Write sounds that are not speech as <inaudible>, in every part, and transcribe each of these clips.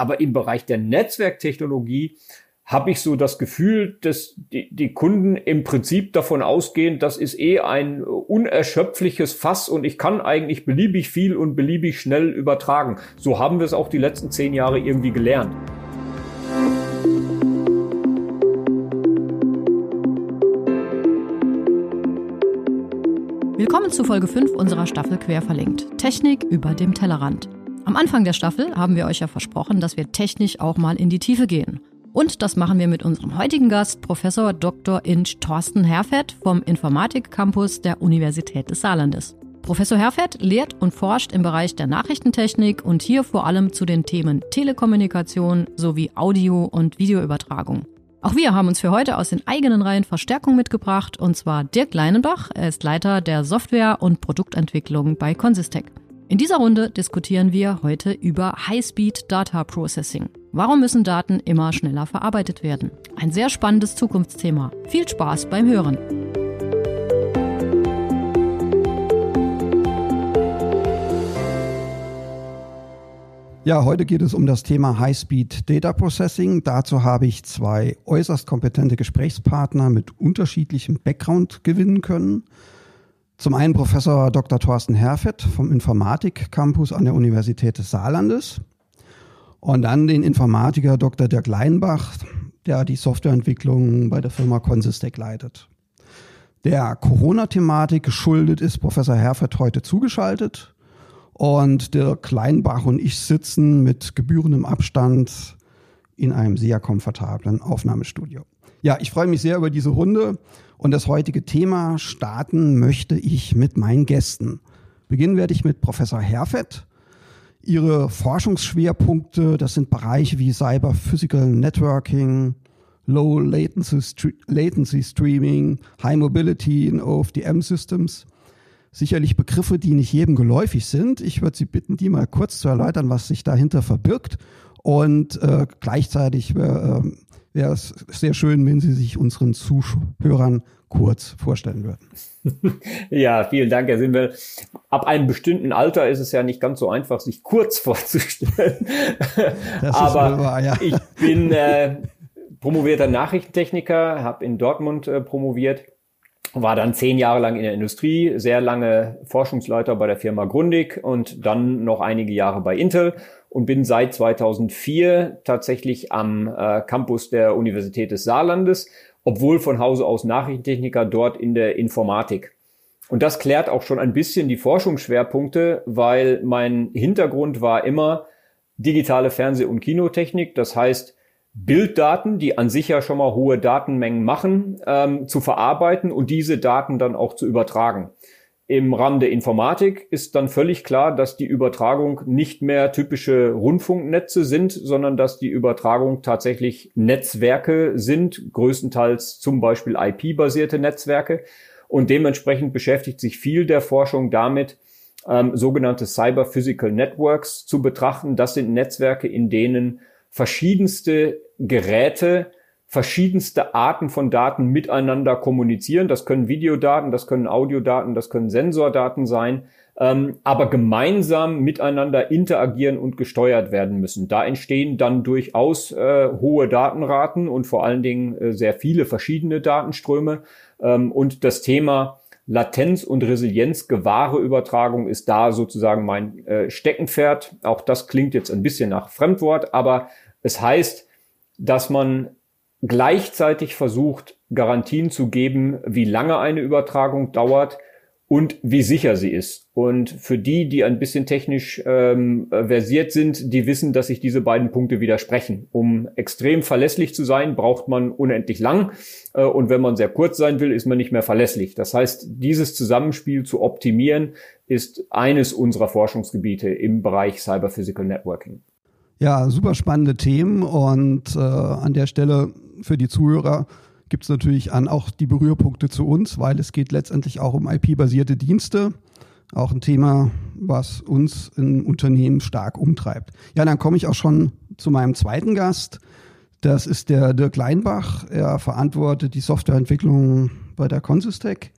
Aber im Bereich der Netzwerktechnologie habe ich so das Gefühl, dass die, die Kunden im Prinzip davon ausgehen, das ist eh ein unerschöpfliches Fass und ich kann eigentlich beliebig viel und beliebig schnell übertragen. So haben wir es auch die letzten zehn Jahre irgendwie gelernt. Willkommen zu Folge 5 unserer Staffel Quer verlinkt. Technik über dem Tellerrand. Am Anfang der Staffel haben wir euch ja versprochen, dass wir technisch auch mal in die Tiefe gehen. Und das machen wir mit unserem heutigen Gast, Professor Dr. Inch Thorsten Herfett vom Informatik-Campus der Universität des Saarlandes. Professor Herfett lehrt und forscht im Bereich der Nachrichtentechnik und hier vor allem zu den Themen Telekommunikation sowie Audio- und Videoübertragung. Auch wir haben uns für heute aus den eigenen Reihen Verstärkung mitgebracht, und zwar Dirk Leinenbach. Er ist Leiter der Software- und Produktentwicklung bei Consistec. In dieser Runde diskutieren wir heute über High-Speed Data Processing. Warum müssen Daten immer schneller verarbeitet werden? Ein sehr spannendes Zukunftsthema. Viel Spaß beim Hören. Ja, heute geht es um das Thema High-Speed Data Processing. Dazu habe ich zwei äußerst kompetente Gesprächspartner mit unterschiedlichem Background gewinnen können. Zum einen Professor Dr. Thorsten Herfett vom Informatik-Campus an der Universität des Saarlandes und dann den Informatiker Dr. Dirk Leinbach, der die Softwareentwicklung bei der Firma Consistec leitet. Der Corona-Thematik geschuldet ist Professor Herfett heute zugeschaltet und Dirk Leinbach und ich sitzen mit gebührendem Abstand in einem sehr komfortablen Aufnahmestudio. Ja, ich freue mich sehr über diese Runde und das heutige Thema starten möchte ich mit meinen Gästen. Beginnen werde ich mit Professor Herfett. Ihre Forschungsschwerpunkte, das sind Bereiche wie Cyber Physical Networking, Low Latency, Latency Streaming, High Mobility in OFDM Systems. Sicherlich Begriffe, die nicht jedem geläufig sind. Ich würde Sie bitten, die mal kurz zu erläutern, was sich dahinter verbirgt. Und äh, gleichzeitig äh, wäre es sehr schön, wenn Sie sich unseren Zuhörern kurz vorstellen würden. <laughs> Ja, vielen Dank, Herr Simbel. Ab einem bestimmten Alter ist es ja nicht ganz so einfach, sich kurz vorzustellen. <laughs> Das Aber wahr, ja. ich bin äh, promovierter Nachrichtentechniker, habe in Dortmund äh, promoviert, war dann zehn Jahre lang in der Industrie, sehr lange Forschungsleiter bei der Firma Grundig und dann noch einige Jahre bei Intel und bin seit 2004 tatsächlich am äh, Campus der Universität des Saarlandes, obwohl von Hause aus Nachrichtentechniker dort in der Informatik. Und das klärt auch schon ein bisschen die Forschungsschwerpunkte, weil mein Hintergrund war immer digitale Fernseh- und Kinotechnik. Das heißt, Bilddaten, die an sich ja schon mal hohe Datenmengen machen, ähm, zu verarbeiten und diese Daten dann auch zu übertragen. Im Rahmen der Informatik ist dann völlig klar, dass die Übertragung nicht mehr typische Rundfunknetze sind, sondern dass die Übertragung tatsächlich Netzwerke sind, größtenteils zum Beispiel IP-basierte Netzwerke. Und dementsprechend beschäftigt sich viel der Forschung damit, ähm, sogenannte Cyber Physical Networks zu betrachten. Das sind Netzwerke, in denen verschiedenste Geräte verschiedenste Arten von Daten miteinander kommunizieren. Das können Videodaten, das können Audiodaten, das können Sensordaten sein, ähm, aber gemeinsam miteinander interagieren und gesteuert werden müssen. Da entstehen dann durchaus äh, hohe Datenraten und vor allen Dingen äh, sehr viele verschiedene Datenströme. Ähm, und das Thema Latenz und Resilienz, Gewahreübertragung ist da sozusagen mein äh, Steckenpferd. Auch das klingt jetzt ein bisschen nach Fremdwort, aber es heißt, dass man gleichzeitig versucht, Garantien zu geben, wie lange eine Übertragung dauert und wie sicher sie ist. Und für die, die ein bisschen technisch ähm, versiert sind, die wissen, dass sich diese beiden Punkte widersprechen. Um extrem verlässlich zu sein, braucht man unendlich lang. Äh, und wenn man sehr kurz sein will, ist man nicht mehr verlässlich. Das heißt, dieses Zusammenspiel zu optimieren, ist eines unserer Forschungsgebiete im Bereich Cyber Physical Networking. Ja, super spannende Themen und äh, an der Stelle für die Zuhörer gibt es natürlich an auch die Berührpunkte zu uns, weil es geht letztendlich auch um IP-basierte Dienste. Auch ein Thema, was uns im Unternehmen stark umtreibt. Ja, dann komme ich auch schon zu meinem zweiten Gast. Das ist der Dirk Leinbach. Er verantwortet die Softwareentwicklung bei der Consistec.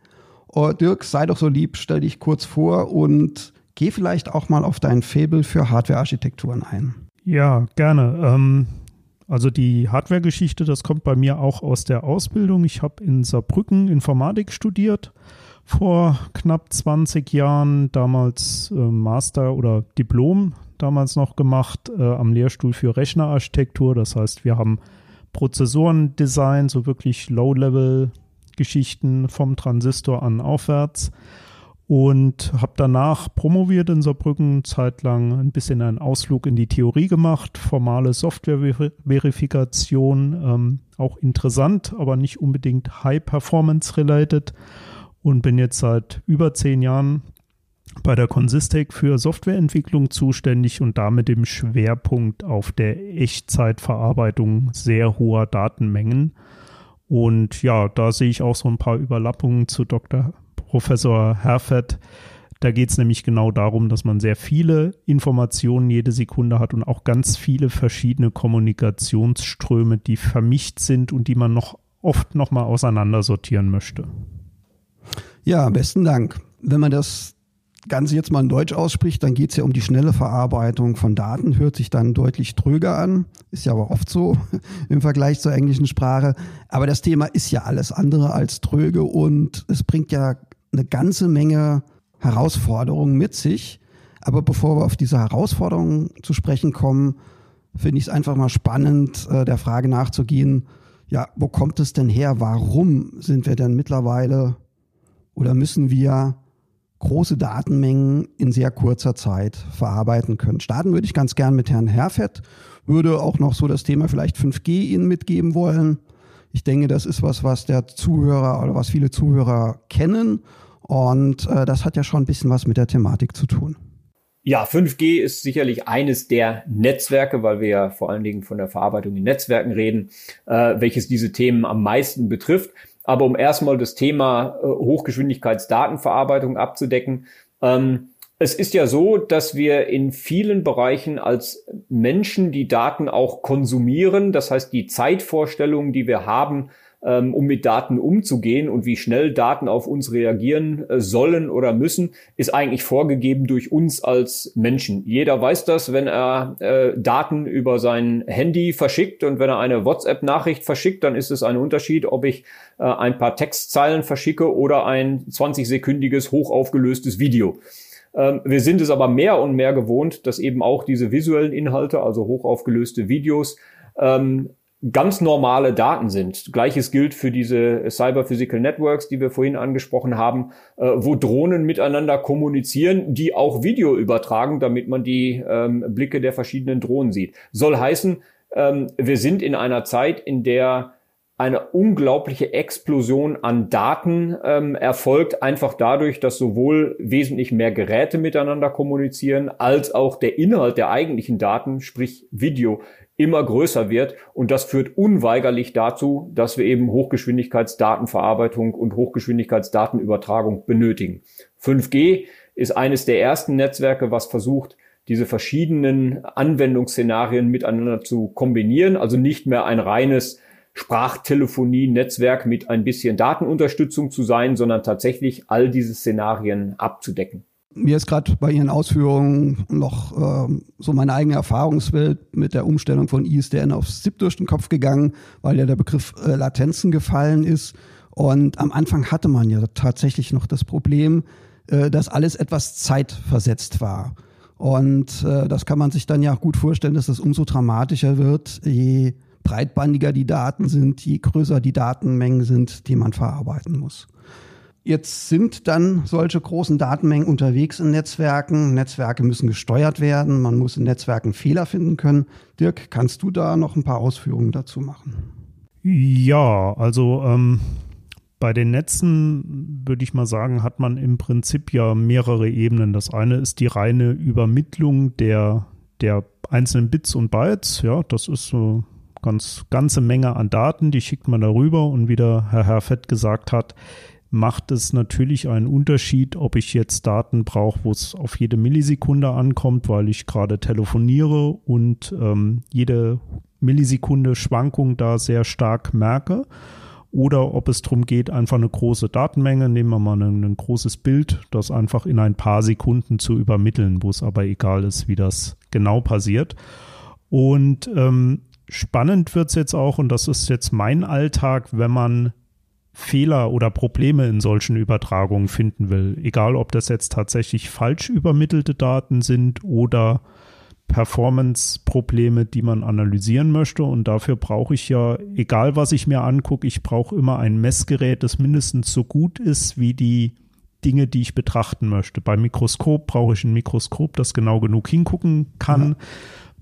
Oh, Dirk, sei doch so lieb, stell dich kurz vor und geh vielleicht auch mal auf dein Faible für Hardware-Architekturen ein. Ja, gerne. Ähm, also die Hardware-Geschichte, das kommt bei mir auch aus der Ausbildung. Ich habe in Saarbrücken Informatik studiert vor knapp 20 Jahren, damals äh, Master oder Diplom damals noch gemacht äh, am Lehrstuhl für Rechnerarchitektur. Das heißt, wir haben Prozessorendesign, so wirklich Low-Level-Geschichten vom Transistor an aufwärts und habe danach promoviert in Saarbrücken, zeitlang ein bisschen einen Ausflug in die Theorie gemacht, formale Software-Verifikation, ähm, auch interessant, aber nicht unbedingt High-Performance-related und bin jetzt seit über zehn Jahren bei der Consistec für Softwareentwicklung zuständig und damit im Schwerpunkt auf der Echtzeitverarbeitung sehr hoher Datenmengen. Und ja, da sehe ich auch so ein paar Überlappungen zu Dr. Professor Herfett. Da geht es nämlich genau darum, dass man sehr viele Informationen jede Sekunde hat und auch ganz viele verschiedene Kommunikationsströme, die vermischt sind und die man noch oft nochmal auseinandersortieren möchte. Ja, besten Dank. Wenn man das Ganze jetzt mal in Deutsch ausspricht, dann geht es ja um die schnelle Verarbeitung von Daten, hört sich dann deutlich tröger an, ist ja aber oft so <laughs> im Vergleich zur englischen Sprache. Aber das Thema ist ja alles andere als tröge und es bringt ja eine ganze Menge Herausforderungen mit sich. Aber bevor wir auf diese Herausforderungen zu sprechen kommen, finde ich es einfach mal spannend, äh, der Frage nachzugehen, ja, wo kommt es denn her? Warum sind wir denn mittlerweile oder müssen wir große Datenmengen in sehr kurzer Zeit verarbeiten können? Starten würde ich ganz gern mit Herrn Herfett, würde auch noch so das Thema vielleicht 5G Ihnen mitgeben wollen. Ich denke, das ist was, was der Zuhörer oder was viele Zuhörer kennen und äh, das hat ja schon ein bisschen was mit der Thematik zu tun. Ja, 5G ist sicherlich eines der Netzwerke, weil wir ja vor allen Dingen von der Verarbeitung in Netzwerken reden, äh, welches diese Themen am meisten betrifft. Aber um erstmal das Thema äh, Hochgeschwindigkeitsdatenverarbeitung abzudecken, ähm, es ist ja so, dass wir in vielen Bereichen als Menschen die Daten auch konsumieren. Das heißt, die Zeitvorstellungen, die wir haben, ähm, um mit Daten umzugehen und wie schnell Daten auf uns reagieren äh, sollen oder müssen, ist eigentlich vorgegeben durch uns als Menschen. Jeder weiß das, wenn er äh, Daten über sein Handy verschickt und wenn er eine WhatsApp-Nachricht verschickt, dann ist es ein Unterschied, ob ich äh, ein paar Textzeilen verschicke oder ein 20-sekündiges hochaufgelöstes Video. Ähm, wir sind es aber mehr und mehr gewohnt, dass eben auch diese visuellen Inhalte, also hochaufgelöste Videos, ähm, ganz normale Daten sind. Gleiches gilt für diese Cyber Physical Networks, die wir vorhin angesprochen haben, äh, wo Drohnen miteinander kommunizieren, die auch Video übertragen, damit man die ähm, Blicke der verschiedenen Drohnen sieht. Soll heißen, ähm, wir sind in einer Zeit, in der eine unglaubliche Explosion an Daten ähm, erfolgt, einfach dadurch, dass sowohl wesentlich mehr Geräte miteinander kommunizieren, als auch der Inhalt der eigentlichen Daten, sprich Video, immer größer wird. Und das führt unweigerlich dazu, dass wir eben Hochgeschwindigkeitsdatenverarbeitung und Hochgeschwindigkeitsdatenübertragung benötigen. 5G ist eines der ersten Netzwerke, was versucht, diese verschiedenen Anwendungsszenarien miteinander zu kombinieren. Also nicht mehr ein reines Sprachtelefonie-Netzwerk mit ein bisschen Datenunterstützung zu sein, sondern tatsächlich all diese Szenarien abzudecken. Mir ist gerade bei Ihren Ausführungen noch äh, so meine eigene Erfahrungswelt mit der Umstellung von ISDN auf SIP durch den Kopf gegangen, weil ja der Begriff äh, Latenzen gefallen ist. Und am Anfang hatte man ja tatsächlich noch das Problem, äh, dass alles etwas zeitversetzt war. Und äh, das kann man sich dann ja gut vorstellen, dass das umso dramatischer wird, je breitbandiger die Daten sind, je größer die Datenmengen sind, die man verarbeiten muss. Jetzt sind dann solche großen Datenmengen unterwegs in Netzwerken. Netzwerke müssen gesteuert werden. Man muss in Netzwerken Fehler finden können. Dirk, kannst du da noch ein paar Ausführungen dazu machen? Ja, also ähm, bei den Netzen würde ich mal sagen, hat man im Prinzip ja mehrere Ebenen. Das eine ist die reine Übermittlung der, der einzelnen Bits und Bytes. Ja, das ist so ganz ganze Menge an Daten, die schickt man darüber und wie der Herr Herfett gesagt hat, macht es natürlich einen Unterschied, ob ich jetzt Daten brauche, wo es auf jede Millisekunde ankommt, weil ich gerade telefoniere und ähm, jede Millisekunde Schwankung da sehr stark merke. Oder ob es darum geht, einfach eine große Datenmenge, nehmen wir mal ein, ein großes Bild, das einfach in ein paar Sekunden zu übermitteln, wo es aber egal ist, wie das genau passiert. Und ähm, spannend wird es jetzt auch, und das ist jetzt mein Alltag, wenn man Fehler oder Probleme in solchen Übertragungen finden will. Egal, ob das jetzt tatsächlich falsch übermittelte Daten sind oder Performance-Probleme, die man analysieren möchte. Und dafür brauche ich ja, egal was ich mir angucke, ich brauche immer ein Messgerät, das mindestens so gut ist wie die Dinge, die ich betrachten möchte. Beim Mikroskop brauche ich ein Mikroskop, das genau genug hingucken kann. Ja.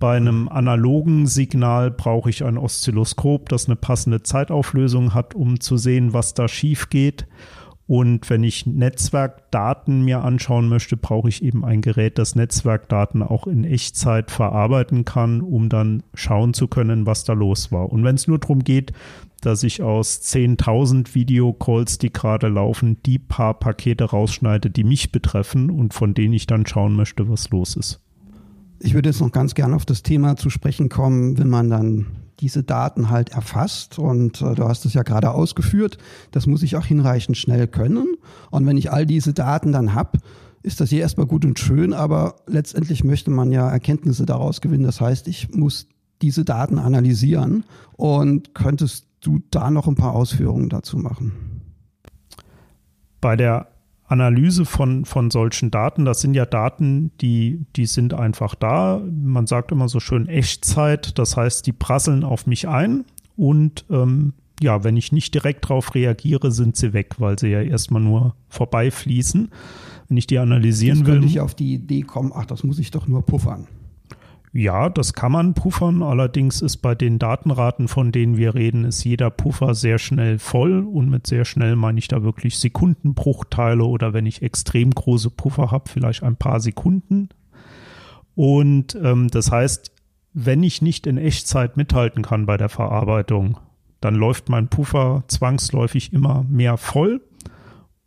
Bei einem analogen Signal brauche ich ein Oszilloskop, das eine passende Zeitauflösung hat, um zu sehen, was da schief geht. Und wenn ich Netzwerkdaten mir anschauen möchte, brauche ich eben ein Gerät, das Netzwerkdaten auch in Echtzeit verarbeiten kann, um dann schauen zu können, was da los war. Und wenn es nur darum geht, dass ich aus 10.000 Videocalls, die gerade laufen, die paar Pakete rausschneide, die mich betreffen und von denen ich dann schauen möchte, was los ist. Ich würde jetzt noch ganz gerne auf das Thema zu sprechen kommen, wenn man dann diese Daten halt erfasst. Und äh, du hast es ja gerade ausgeführt, das muss ich auch hinreichend schnell können. Und wenn ich all diese Daten dann habe, ist das hier erstmal gut und schön, aber letztendlich möchte man ja Erkenntnisse daraus gewinnen. Das heißt, ich muss diese Daten analysieren. Und könntest du da noch ein paar Ausführungen dazu machen? Bei der Analyse von, von solchen Daten. Das sind ja Daten, die, die sind einfach da. Man sagt immer so schön Echtzeit. Das heißt, die prasseln auf mich ein und ähm, ja, wenn ich nicht direkt darauf reagiere, sind sie weg, weil sie ja erstmal nur vorbeifließen. Wenn ich die analysieren Jetzt will. Könnte ich auf die Idee kommen, ach, das muss ich doch nur puffern. Ja, das kann man puffern. Allerdings ist bei den Datenraten, von denen wir reden, ist jeder Puffer sehr schnell voll. Und mit sehr schnell meine ich da wirklich Sekundenbruchteile oder wenn ich extrem große Puffer habe, vielleicht ein paar Sekunden. Und ähm, das heißt, wenn ich nicht in Echtzeit mithalten kann bei der Verarbeitung, dann läuft mein Puffer zwangsläufig immer mehr voll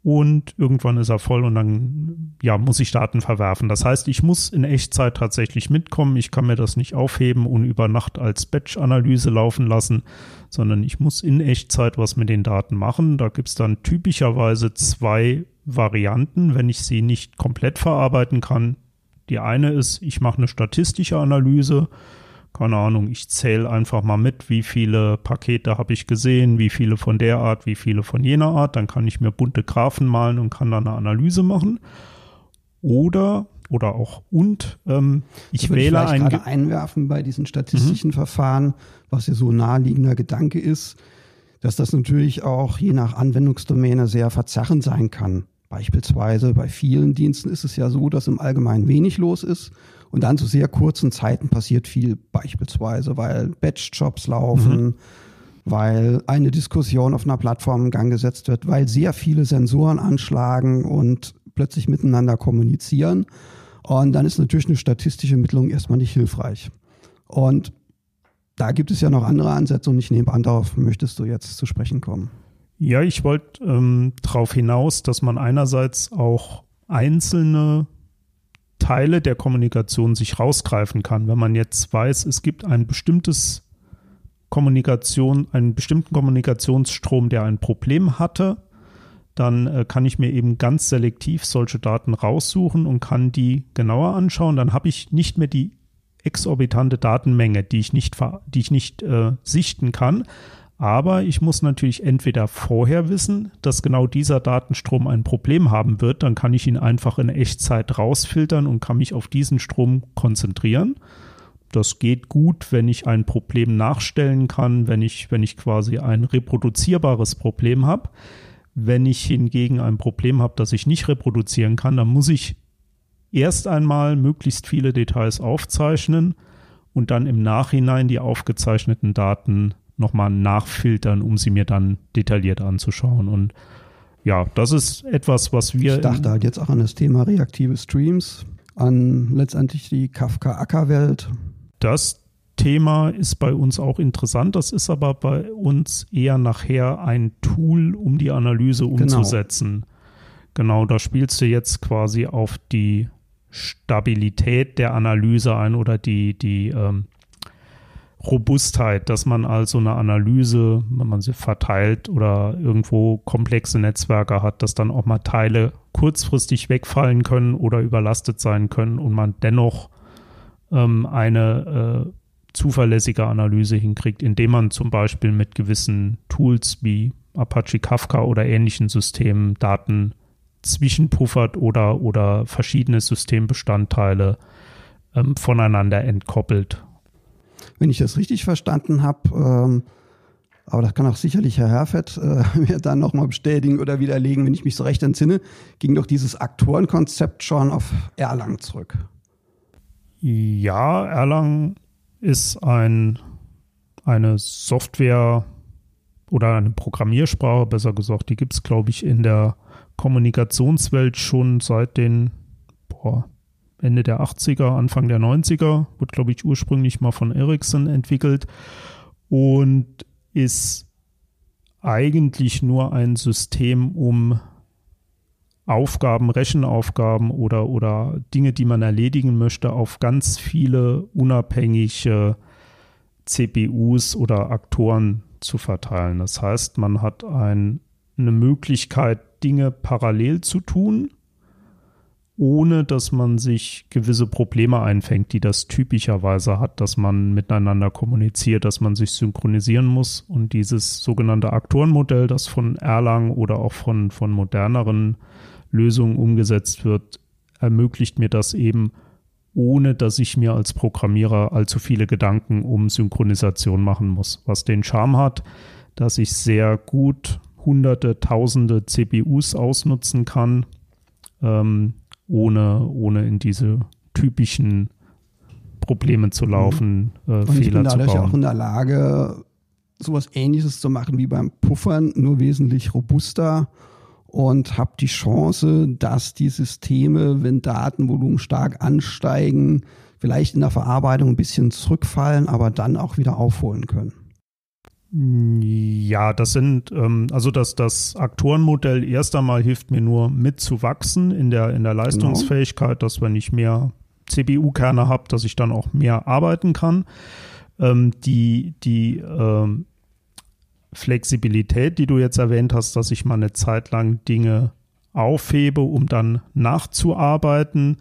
und irgendwann ist er voll und dann ja, muss ich Daten verwerfen. Das heißt, ich muss in Echtzeit tatsächlich mitkommen. Ich kann mir das nicht aufheben und über Nacht als Batch-Analyse laufen lassen, sondern ich muss in Echtzeit was mit den Daten machen. Da gibt es dann typischerweise zwei Varianten, wenn ich sie nicht komplett verarbeiten kann. Die eine ist, ich mache eine statistische Analyse keine Ahnung, ich zähle einfach mal mit, wie viele Pakete habe ich gesehen, wie viele von der Art, wie viele von jener Art. Dann kann ich mir bunte Graphen malen und kann dann eine Analyse machen. Oder oder auch und ähm, ich wähle ich ein gerade einwerfen bei diesen statistischen mhm. Verfahren, was ja so naheliegender Gedanke ist, dass das natürlich auch je nach Anwendungsdomäne sehr verzerrend sein kann. Beispielsweise bei vielen Diensten ist es ja so, dass im Allgemeinen wenig los ist und dann zu sehr kurzen Zeiten passiert viel, beispielsweise, weil Batch-Jobs laufen, mhm. weil eine Diskussion auf einer Plattform in Gang gesetzt wird, weil sehr viele Sensoren anschlagen und plötzlich miteinander kommunizieren. Und dann ist natürlich eine statistische Ermittlung erstmal nicht hilfreich. Und da gibt es ja noch andere Ansätze und ich nehme an, darauf möchtest du jetzt zu sprechen kommen. Ja, ich wollte ähm, darauf hinaus, dass man einerseits auch einzelne Teile der Kommunikation sich rausgreifen kann. Wenn man jetzt weiß, es gibt ein bestimmtes Kommunikation, einen bestimmten Kommunikationsstrom, der ein Problem hatte, dann äh, kann ich mir eben ganz selektiv solche Daten raussuchen und kann die genauer anschauen. Dann habe ich nicht mehr die exorbitante Datenmenge, die ich nicht, die ich nicht äh, sichten kann, aber ich muss natürlich entweder vorher wissen, dass genau dieser Datenstrom ein Problem haben wird, dann kann ich ihn einfach in Echtzeit rausfiltern und kann mich auf diesen Strom konzentrieren. Das geht gut, wenn ich ein Problem nachstellen kann, wenn ich, wenn ich quasi ein reproduzierbares Problem habe. Wenn ich hingegen ein Problem habe, das ich nicht reproduzieren kann, dann muss ich erst einmal möglichst viele Details aufzeichnen und dann im Nachhinein die aufgezeichneten Daten nochmal nachfiltern, um sie mir dann detailliert anzuschauen. Und ja, das ist etwas, was wir. Ich dachte halt jetzt auch an das Thema reaktive Streams, an letztendlich die Kafka-Acker-Welt. Das Thema ist bei uns auch interessant. Das ist aber bei uns eher nachher ein Tool, um die Analyse genau. umzusetzen. Genau, genau da spielst du jetzt quasi auf die Stabilität der Analyse ein oder die, die ähm, Robustheit, dass man also eine Analyse, wenn man sie verteilt oder irgendwo komplexe Netzwerke hat, dass dann auch mal Teile kurzfristig wegfallen können oder überlastet sein können und man dennoch ähm, eine äh, zuverlässige Analyse hinkriegt, indem man zum Beispiel mit gewissen Tools wie Apache Kafka oder ähnlichen Systemen Daten zwischenpuffert oder, oder verschiedene Systembestandteile ähm, voneinander entkoppelt. Wenn ich das richtig verstanden habe, ähm, aber das kann auch sicherlich Herr Herfett äh, <laughs> mir dann nochmal bestätigen oder widerlegen, wenn ich mich so recht entsinne, ging doch dieses Aktorenkonzept schon auf Erlang zurück. Ja, Erlang ist ein, eine Software oder eine Programmiersprache, besser gesagt, die gibt es, glaube ich, in der Kommunikationswelt schon seit den boah, Ende der 80er, Anfang der 90er, wurde, glaube ich, ursprünglich mal von Ericsson entwickelt und ist eigentlich nur ein System, um Aufgaben, Rechenaufgaben oder, oder Dinge, die man erledigen möchte, auf ganz viele unabhängige CPUs oder Aktoren zu verteilen. Das heißt, man hat ein, eine Möglichkeit, Dinge parallel zu tun, ohne dass man sich gewisse Probleme einfängt, die das typischerweise hat, dass man miteinander kommuniziert, dass man sich synchronisieren muss. Und dieses sogenannte Aktorenmodell, das von Erlang oder auch von, von moderneren Lösungen umgesetzt wird, ermöglicht mir das eben, ohne dass ich mir als Programmierer allzu viele Gedanken um Synchronisation machen muss. Was den Charme hat, dass ich sehr gut hunderte, tausende CPUs ausnutzen kann, ähm, ohne, ohne in diese typischen Probleme zu laufen, mhm. äh, Und Fehler ich bin dadurch auch in der Lage, sowas ähnliches zu machen wie beim Puffern, nur wesentlich robuster und habe die Chance, dass die Systeme, wenn Datenvolumen stark ansteigen, vielleicht in der Verarbeitung ein bisschen zurückfallen, aber dann auch wieder aufholen können. Ja, das sind, ähm, also das, das Aktorenmodell erst einmal hilft mir nur mitzuwachsen in der, in der Leistungsfähigkeit, genau. dass wenn ich mehr CPU-Kerne habe, dass ich dann auch mehr arbeiten kann. Ähm, die die ähm, Flexibilität, die du jetzt erwähnt hast, dass ich mal eine Zeit lang Dinge aufhebe, um dann nachzuarbeiten,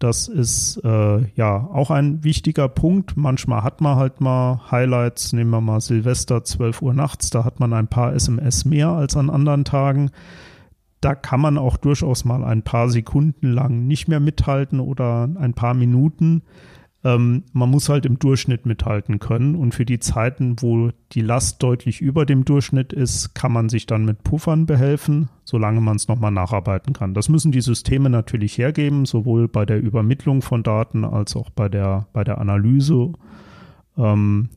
das ist äh, ja auch ein wichtiger Punkt. Manchmal hat man halt mal Highlights, nehmen wir mal Silvester 12 Uhr nachts, da hat man ein paar SMS mehr als an anderen Tagen. Da kann man auch durchaus mal ein paar Sekunden lang nicht mehr mithalten oder ein paar Minuten. Ähm, man muss halt im Durchschnitt mithalten können und für die Zeiten, wo die Last deutlich über dem Durchschnitt ist, kann man sich dann mit Puffern behelfen, solange man es nochmal nacharbeiten kann. Das müssen die Systeme natürlich hergeben, sowohl bei der Übermittlung von Daten als auch bei der, bei der Analyse. Ähm,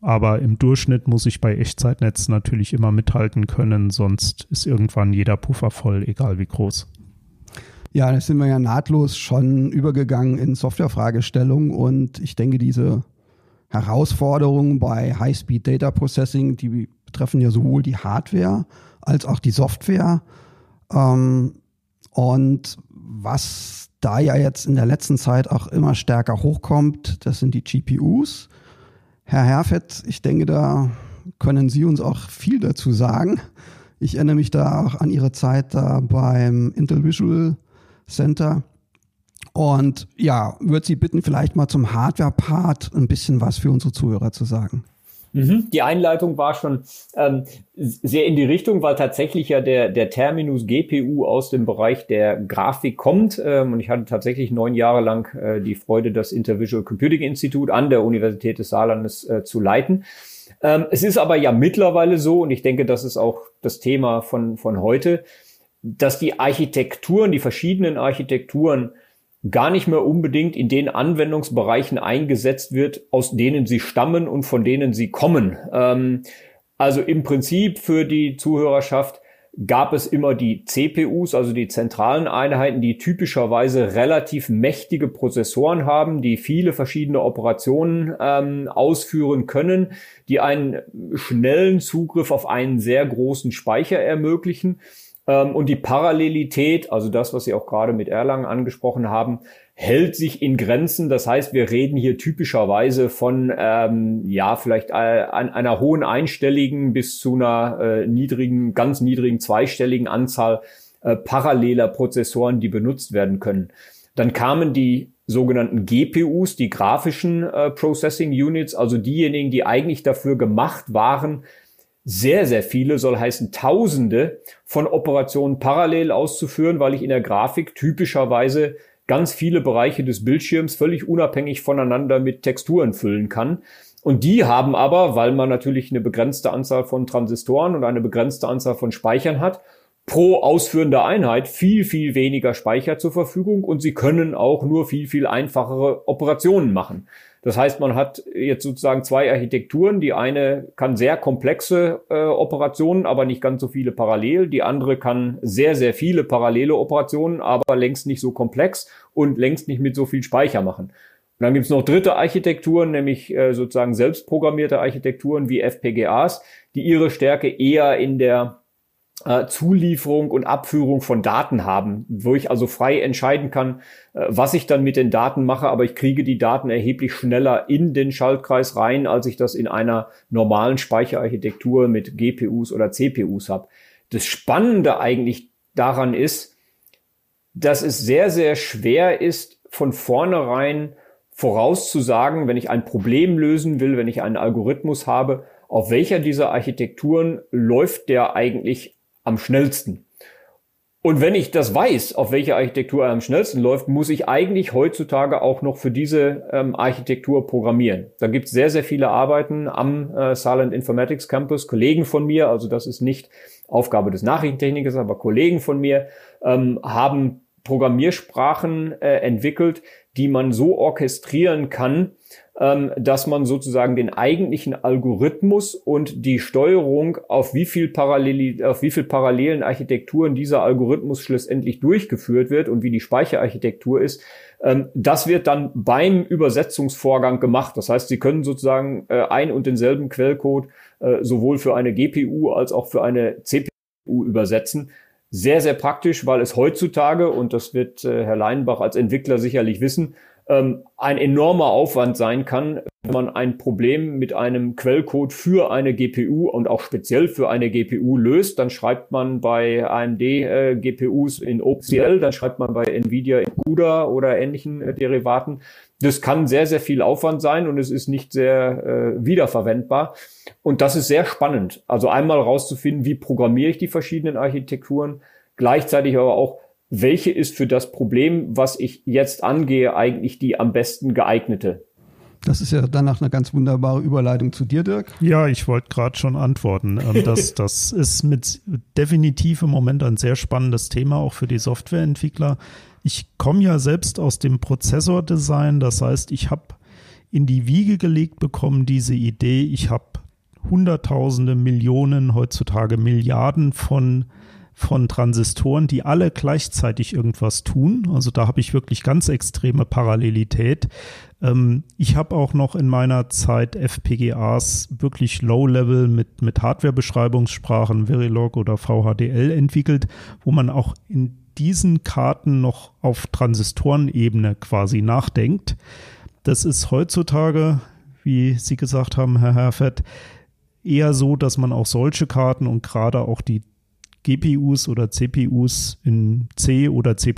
aber im Durchschnitt muss ich bei Echtzeitnetz natürlich immer mithalten können, sonst ist irgendwann jeder Puffer voll, egal wie groß. Ja, da sind wir ja nahtlos schon übergegangen in Softwarefragestellungen und ich denke, diese Herausforderungen bei High-Speed Data Processing, die betreffen ja sowohl die Hardware als auch die Software. Ähm, und was da ja jetzt in der letzten Zeit auch immer stärker hochkommt, das sind die GPUs. Herr Herfett, ich denke, da können Sie uns auch viel dazu sagen. Ich erinnere mich da auch an Ihre Zeit da beim Intel Visual Center. Und ja, würde Sie bitten, vielleicht mal zum Hardware-Part ein bisschen was für unsere Zuhörer zu sagen. Mhm. Die Einleitung war schon ähm, sehr in die Richtung, weil tatsächlich ja der, der Terminus GPU aus dem Bereich der Grafik kommt. Ähm, und ich hatte tatsächlich neun Jahre lang äh, die Freude, das Intervisual Computing Institute an der Universität des Saarlandes äh, zu leiten. Ähm, es ist aber ja mittlerweile so, und ich denke, das ist auch das Thema von, von heute, dass die Architekturen, die verschiedenen Architekturen gar nicht mehr unbedingt in den Anwendungsbereichen eingesetzt wird, aus denen sie stammen und von denen sie kommen. Ähm, also im Prinzip für die Zuhörerschaft gab es immer die CPUs, also die zentralen Einheiten, die typischerweise relativ mächtige Prozessoren haben, die viele verschiedene Operationen ähm, ausführen können, die einen schnellen Zugriff auf einen sehr großen Speicher ermöglichen und die Parallelität, also das, was Sie auch gerade mit Erlangen angesprochen haben, hält sich in Grenzen. Das heißt, wir reden hier typischerweise von ähm, ja vielleicht äh, einer hohen einstelligen bis zu einer äh, niedrigen, ganz niedrigen zweistelligen Anzahl äh, paralleler Prozessoren, die benutzt werden können. Dann kamen die sogenannten GPUs, die grafischen äh, Processing Units, also diejenigen, die eigentlich dafür gemacht waren, sehr, sehr viele, soll heißen Tausende von Operationen parallel auszuführen, weil ich in der Grafik typischerweise ganz viele Bereiche des Bildschirms völlig unabhängig voneinander mit Texturen füllen kann. Und die haben aber, weil man natürlich eine begrenzte Anzahl von Transistoren und eine begrenzte Anzahl von Speichern hat, pro ausführende Einheit viel, viel weniger Speicher zur Verfügung und sie können auch nur viel, viel einfachere Operationen machen. Das heißt, man hat jetzt sozusagen zwei Architekturen. Die eine kann sehr komplexe äh, Operationen, aber nicht ganz so viele parallel. Die andere kann sehr, sehr viele parallele Operationen, aber längst nicht so komplex und längst nicht mit so viel Speicher machen. Und dann gibt's noch dritte Architekturen, nämlich äh, sozusagen selbstprogrammierte Architekturen wie FPGAs, die ihre Stärke eher in der äh, Zulieferung und Abführung von Daten haben, wo ich also frei entscheiden kann, äh, was ich dann mit den Daten mache, aber ich kriege die Daten erheblich schneller in den Schaltkreis rein, als ich das in einer normalen Speicherarchitektur mit GPUs oder CPUs habe. Das Spannende eigentlich daran ist, dass es sehr, sehr schwer ist, von vornherein vorauszusagen, wenn ich ein Problem lösen will, wenn ich einen Algorithmus habe, auf welcher dieser Architekturen läuft der eigentlich am schnellsten. Und wenn ich das weiß, auf welche Architektur er am schnellsten läuft, muss ich eigentlich heutzutage auch noch für diese ähm, Architektur programmieren. Da gibt es sehr, sehr viele Arbeiten am äh, Silent Informatics Campus, Kollegen von mir, also das ist nicht Aufgabe des Nachrichtentechnikers, aber Kollegen von mir ähm, haben Programmiersprachen äh, entwickelt, die man so orchestrieren kann, ähm, dass man sozusagen den eigentlichen Algorithmus und die Steuerung auf wie viel Parallel, auf wie viel parallelen Architekturen dieser Algorithmus schlussendlich durchgeführt wird und wie die Speicherarchitektur ist, ähm, das wird dann beim Übersetzungsvorgang gemacht. Das heißt, Sie können sozusagen äh, ein und denselben Quellcode äh, sowohl für eine GPU als auch für eine CPU übersetzen. Sehr, sehr praktisch, weil es heutzutage, und das wird äh, Herr Leinbach als Entwickler sicherlich wissen, ähm, ein enormer Aufwand sein kann, wenn man ein Problem mit einem Quellcode für eine GPU und auch speziell für eine GPU löst, dann schreibt man bei AMD äh, GPUs in OpenCL, dann schreibt man bei Nvidia in CUDA oder ähnlichen äh, Derivaten. Das kann sehr, sehr viel Aufwand sein und es ist nicht sehr äh, wiederverwendbar. Und das ist sehr spannend. Also einmal rauszufinden, wie programmiere ich die verschiedenen Architekturen, gleichzeitig aber auch, welche ist für das Problem, was ich jetzt angehe, eigentlich die am besten geeignete? Das ist ja danach eine ganz wunderbare Überleitung zu dir, Dirk. Ja, ich wollte gerade schon antworten. Ähm, <laughs> das, das ist mit definitiv im Moment ein sehr spannendes Thema, auch für die Softwareentwickler. Ich komme ja selbst aus dem Prozessordesign, das heißt, ich habe in die Wiege gelegt bekommen diese Idee, ich habe Hunderttausende, Millionen, heutzutage Milliarden von von Transistoren, die alle gleichzeitig irgendwas tun. Also da habe ich wirklich ganz extreme Parallelität. Ähm, ich habe auch noch in meiner Zeit FPGAs wirklich Low-Level mit, mit Hardware-Beschreibungssprachen, Verilog oder VHDL entwickelt, wo man auch in diesen Karten noch auf Transistorenebene quasi nachdenkt. Das ist heutzutage, wie Sie gesagt haben, Herr Herfett, eher so, dass man auch solche Karten und gerade auch die GPUs oder CPUs in C oder C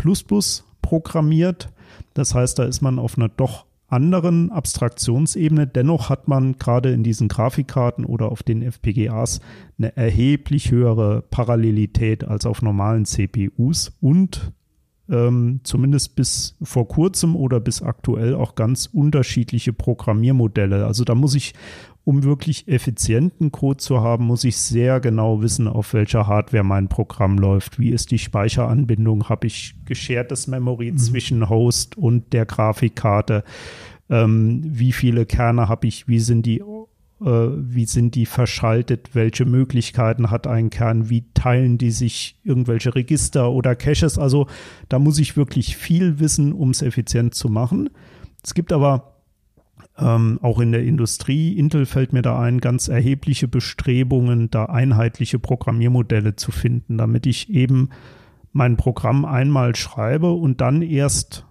programmiert. Das heißt, da ist man auf einer doch anderen Abstraktionsebene. Dennoch hat man gerade in diesen Grafikkarten oder auf den FPGAs eine erheblich höhere Parallelität als auf normalen CPUs und ähm, zumindest bis vor kurzem oder bis aktuell auch ganz unterschiedliche Programmiermodelle. Also da muss ich um wirklich effizienten Code zu haben, muss ich sehr genau wissen, auf welcher Hardware mein Programm läuft. Wie ist die Speicheranbindung? Habe ich geschertes Memory mhm. zwischen Host und der Grafikkarte? Ähm, wie viele Kerne habe ich? Wie sind die äh, wie sind die verschaltet, welche Möglichkeiten hat ein Kern, wie teilen die sich irgendwelche Register oder Caches. Also da muss ich wirklich viel wissen, um es effizient zu machen. Es gibt aber ähm, auch in der Industrie, Intel fällt mir da ein, ganz erhebliche Bestrebungen, da einheitliche Programmiermodelle zu finden, damit ich eben mein Programm einmal schreibe und dann erst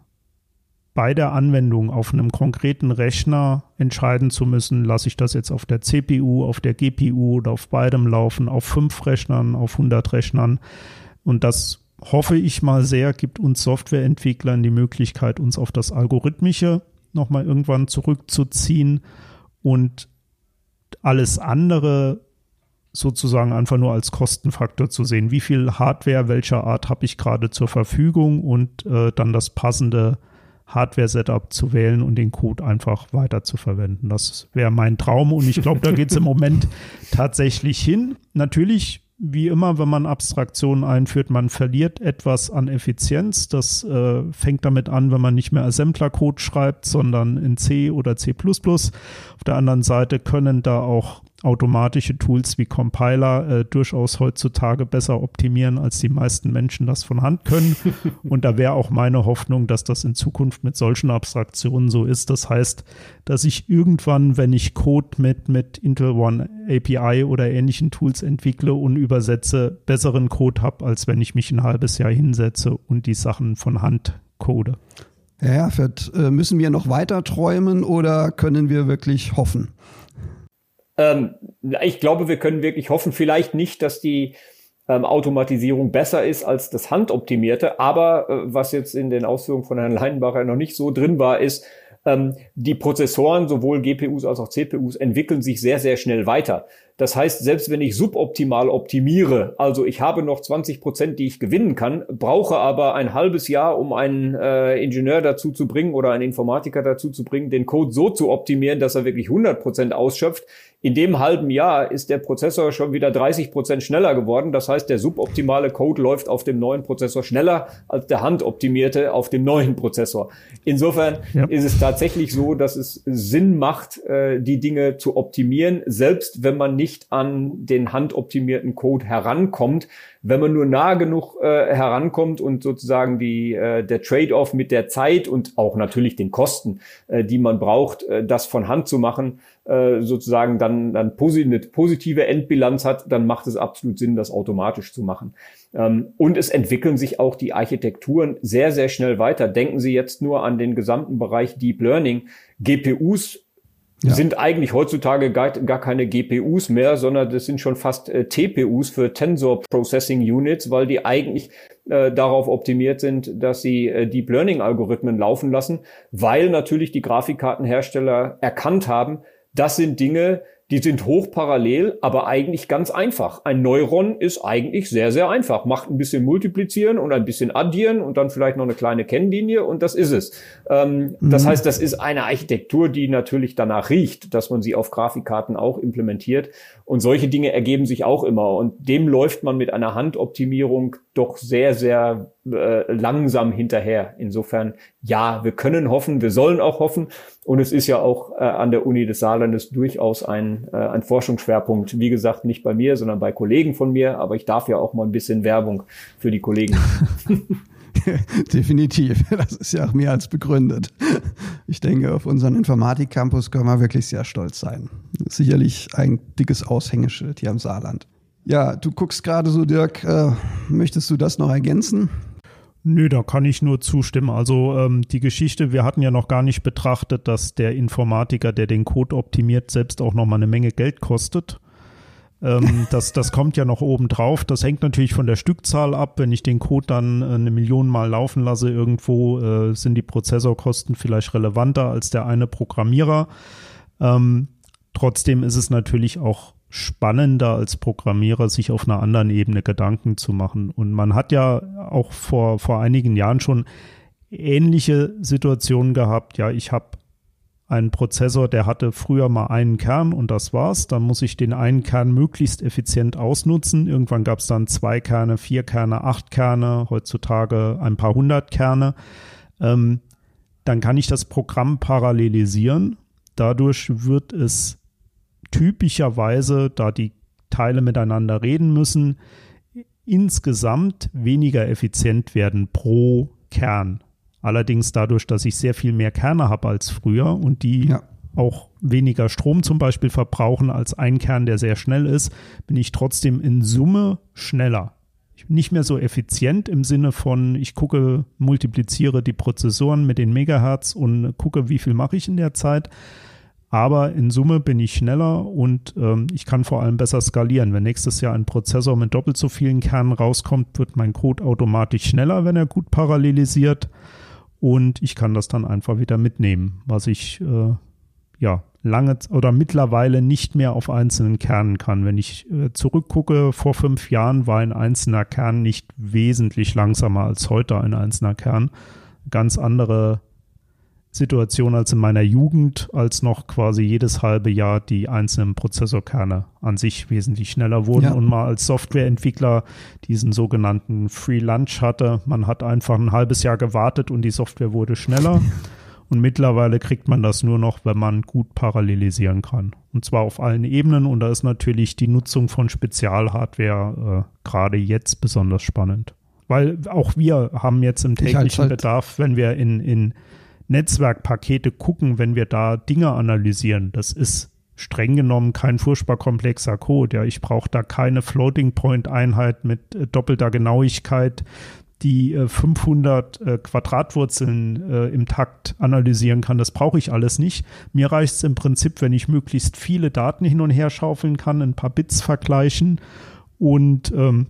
bei der Anwendung auf einem konkreten Rechner entscheiden zu müssen, lasse ich das jetzt auf der CPU, auf der GPU oder auf beidem laufen, auf fünf Rechnern, auf 100 Rechnern. Und das hoffe ich mal sehr, gibt uns Softwareentwicklern die Möglichkeit, uns auf das Algorithmische nochmal irgendwann zurückzuziehen und alles andere sozusagen einfach nur als Kostenfaktor zu sehen. Wie viel Hardware welcher Art habe ich gerade zur Verfügung und äh, dann das passende Hardware-Setup zu wählen und den Code einfach weiter zu verwenden. Das wäre mein Traum und ich glaube, da geht es im Moment <laughs> tatsächlich hin. Natürlich wie immer, wenn man Abstraktionen einführt, man verliert etwas an Effizienz. Das äh, fängt damit an, wenn man nicht mehr Assembler-Code schreibt, sondern in C oder C++. Auf der anderen Seite können da auch automatische Tools wie Compiler äh, durchaus heutzutage besser optimieren, als die meisten Menschen das von Hand können. <laughs> Und da wäre auch meine Hoffnung, dass das in Zukunft mit solchen Abstraktionen so ist. Das heißt, dass ich irgendwann, wenn ich Code mit, mit Intel One API oder ähnlichen Tools entwickle und übersetze, besseren Code habe, als wenn ich mich ein halbes Jahr hinsetze und die Sachen von Hand code. Herr Herfert, äh, müssen wir noch weiter träumen oder können wir wirklich hoffen? Ähm, ich glaube, wir können wirklich hoffen, vielleicht nicht, dass die ähm, Automatisierung besser ist als das Handoptimierte, aber äh, was jetzt in den Ausführungen von Herrn Leinbacher noch nicht so drin war, ist, ähm, die Prozessoren, sowohl GPUs als auch CPUs, entwickeln sich sehr, sehr schnell weiter. Das heißt, selbst wenn ich suboptimal optimiere, also ich habe noch 20 Prozent, die ich gewinnen kann, brauche aber ein halbes Jahr, um einen äh, Ingenieur dazu zu bringen oder einen Informatiker dazu zu bringen, den Code so zu optimieren, dass er wirklich 100 Prozent ausschöpft. In dem halben Jahr ist der Prozessor schon wieder 30 Prozent schneller geworden. Das heißt, der suboptimale Code läuft auf dem neuen Prozessor schneller als der handoptimierte auf dem neuen Prozessor. Insofern ja. ist es tatsächlich so, dass es Sinn macht, äh, die Dinge zu optimieren, selbst wenn man nicht nicht an den handoptimierten Code herankommt. Wenn man nur nah genug äh, herankommt und sozusagen die, äh, der Trade-off mit der Zeit und auch natürlich den Kosten, äh, die man braucht, äh, das von Hand zu machen, äh, sozusagen dann, dann eine positive Endbilanz hat, dann macht es absolut Sinn, das automatisch zu machen. Ähm, und es entwickeln sich auch die Architekturen sehr, sehr schnell weiter. Denken Sie jetzt nur an den gesamten Bereich Deep Learning. GPUs ja. sind eigentlich heutzutage gar, gar keine GPUs mehr, sondern das sind schon fast äh, TPUs für Tensor Processing Units, weil die eigentlich äh, darauf optimiert sind, dass sie äh, Deep Learning Algorithmen laufen lassen, weil natürlich die Grafikkartenhersteller erkannt haben, das sind Dinge, die sind hochparallel, aber eigentlich ganz einfach. Ein Neuron ist eigentlich sehr, sehr einfach. Macht ein bisschen multiplizieren und ein bisschen addieren und dann vielleicht noch eine kleine Kennlinie und das ist es. Ähm, mhm. Das heißt, das ist eine Architektur, die natürlich danach riecht, dass man sie auf Grafikkarten auch implementiert. Und solche Dinge ergeben sich auch immer. Und dem läuft man mit einer Handoptimierung doch sehr, sehr äh, langsam hinterher. Insofern, ja, wir können hoffen, wir sollen auch hoffen. Und es ist ja auch äh, an der Uni des Saarlandes durchaus ein, äh, ein Forschungsschwerpunkt. Wie gesagt, nicht bei mir, sondern bei Kollegen von mir. Aber ich darf ja auch mal ein bisschen Werbung für die Kollegen. <laughs> Definitiv. Das ist ja auch mehr als begründet. Ich denke, auf unseren Informatik-Campus können wir wirklich sehr stolz sein. Sicherlich ein dickes Aushängeschild hier im Saarland. Ja, du guckst gerade so, Dirk. Äh, möchtest du das noch ergänzen? Nö, da kann ich nur zustimmen. Also ähm, die Geschichte, wir hatten ja noch gar nicht betrachtet, dass der Informatiker, der den Code optimiert, selbst auch noch mal eine Menge Geld kostet. Ähm, <laughs> das, das kommt ja noch oben drauf. Das hängt natürlich von der Stückzahl ab. Wenn ich den Code dann äh, eine Million Mal laufen lasse irgendwo, äh, sind die Prozessorkosten vielleicht relevanter als der eine Programmierer. Ähm, trotzdem ist es natürlich auch spannender als Programmierer, sich auf einer anderen Ebene Gedanken zu machen. Und man hat ja auch vor, vor einigen Jahren schon ähnliche Situationen gehabt. Ja, ich habe einen Prozessor, der hatte früher mal einen Kern und das war's. Dann muss ich den einen Kern möglichst effizient ausnutzen. Irgendwann gab es dann zwei Kerne, vier Kerne, acht Kerne, heutzutage ein paar hundert Kerne. Ähm, dann kann ich das Programm parallelisieren. Dadurch wird es typischerweise, da die Teile miteinander reden müssen, insgesamt weniger effizient werden pro Kern. Allerdings dadurch, dass ich sehr viel mehr Kerne habe als früher und die ja. auch weniger Strom zum Beispiel verbrauchen als ein Kern, der sehr schnell ist, bin ich trotzdem in Summe schneller. Nicht mehr so effizient im Sinne von, ich gucke, multipliziere die Prozessoren mit den Megahertz und gucke, wie viel mache ich in der Zeit, Aber in Summe bin ich schneller und ähm, ich kann vor allem besser skalieren. Wenn nächstes Jahr ein Prozessor mit doppelt so vielen Kernen rauskommt, wird mein Code automatisch schneller, wenn er gut parallelisiert. Und ich kann das dann einfach wieder mitnehmen, was ich äh, ja lange oder mittlerweile nicht mehr auf einzelnen Kernen kann. Wenn ich äh, zurückgucke, vor fünf Jahren war ein einzelner Kern nicht wesentlich langsamer als heute ein einzelner Kern. Ganz andere Situation als in meiner Jugend, als noch quasi jedes halbe Jahr die einzelnen Prozessorkerne an sich wesentlich schneller wurden ja. und mal als Softwareentwickler diesen sogenannten Free Lunch hatte. Man hat einfach ein halbes Jahr gewartet und die Software wurde schneller. <laughs> Und mittlerweile kriegt man das nur noch, wenn man gut parallelisieren kann. Und zwar auf allen Ebenen. Und da ist natürlich die Nutzung von Spezialhardware äh, gerade jetzt besonders spannend. Weil auch wir haben jetzt im täglichen halt Bedarf, wenn wir in, in Netzwerkpakete gucken, wenn wir da Dinge analysieren, das ist streng genommen kein furchtbar komplexer Code. Ja, ich brauche da keine Floating Point Einheit mit äh, doppelter Genauigkeit, die äh, 500 äh, Quadratwurzeln äh, im Takt analysieren kann. Das brauche ich alles nicht. Mir reicht es im Prinzip, wenn ich möglichst viele Daten hin und her schaufeln kann, ein paar Bits vergleichen und ähm,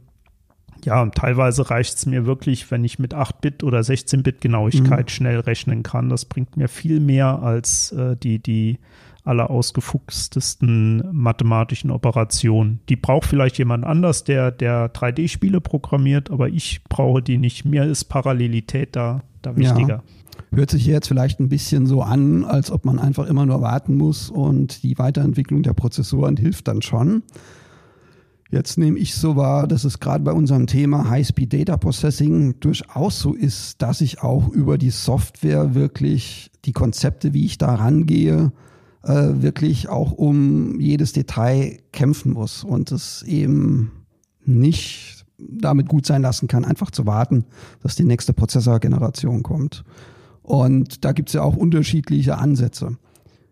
ja, teilweise reicht es mir wirklich, wenn ich mit 8-Bit oder 16-Bit Genauigkeit mhm. schnell rechnen kann. Das bringt mir viel mehr als äh, die, die aller ausgefuchstesten mathematischen Operationen. Die braucht vielleicht jemand anders, der, der 3D-Spiele programmiert, aber ich brauche die nicht. Mir ist Parallelität da, da wichtiger. Ja. Hört sich jetzt vielleicht ein bisschen so an, als ob man einfach immer nur warten muss und die Weiterentwicklung der Prozessoren hilft dann schon. Jetzt nehme ich so wahr, dass es gerade bei unserem Thema High-Speed Data Processing durchaus so ist, dass ich auch über die Software wirklich die Konzepte, wie ich da rangehe, äh, wirklich auch um jedes Detail kämpfen muss und es eben nicht damit gut sein lassen kann, einfach zu warten, dass die nächste Prozessorgeneration kommt. Und da gibt es ja auch unterschiedliche Ansätze.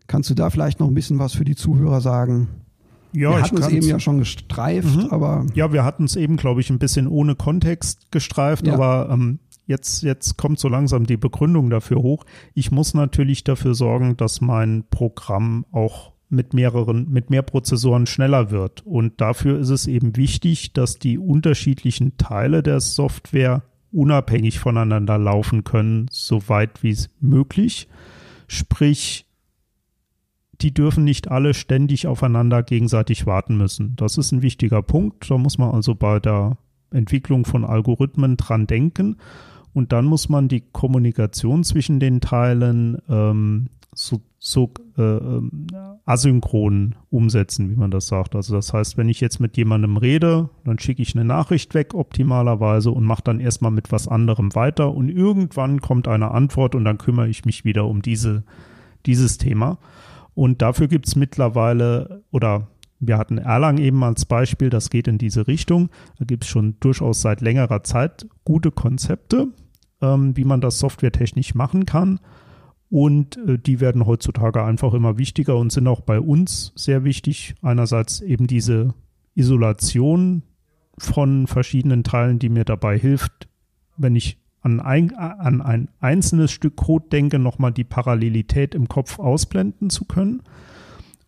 Kannst du da vielleicht noch ein bisschen was für die Zuhörer sagen? Ja, wir hatten es eben ja schon gestreift, mhm. aber. Ja, wir hatten es eben, glaube ich, ein bisschen ohne Kontext gestreift, ja. aber ähm, jetzt, jetzt kommt so langsam die Begründung dafür hoch. Ich muss natürlich dafür sorgen, dass mein Programm auch mit mehreren, mit mehr Prozessoren schneller wird. Und dafür ist es eben wichtig, dass die unterschiedlichen Teile der Software unabhängig voneinander laufen können, so weit wie es möglich. Sprich, die dürfen nicht alle ständig aufeinander gegenseitig warten müssen. Das ist ein wichtiger Punkt. Da muss man also bei der Entwicklung von Algorithmen dran denken. Und dann muss man die Kommunikation zwischen den Teilen ähm, so, so äh, ähm, asynchron umsetzen, wie man das sagt. Also das heißt, wenn ich jetzt mit jemandem rede, dann schicke ich eine Nachricht weg optimalerweise und mache dann erstmal mit was anderem weiter und irgendwann kommt eine Antwort und dann kümmere ich mich wieder um diese, dieses Thema. Und dafür gibt es mittlerweile oder wir hatten Erlang eben als Beispiel, das geht in diese Richtung. Da gibt es schon durchaus seit längerer Zeit gute Konzepte, ähm, wie man das softwaretechnisch machen kann. Und äh, die werden heutzutage einfach immer wichtiger und sind auch bei uns sehr wichtig. Einerseits eben diese Isolation von verschiedenen Teilen, die mir dabei hilft, wenn ich an ein, an ein einzelnes Stück Code denke, nochmal die Parallelität im Kopf ausblenden zu können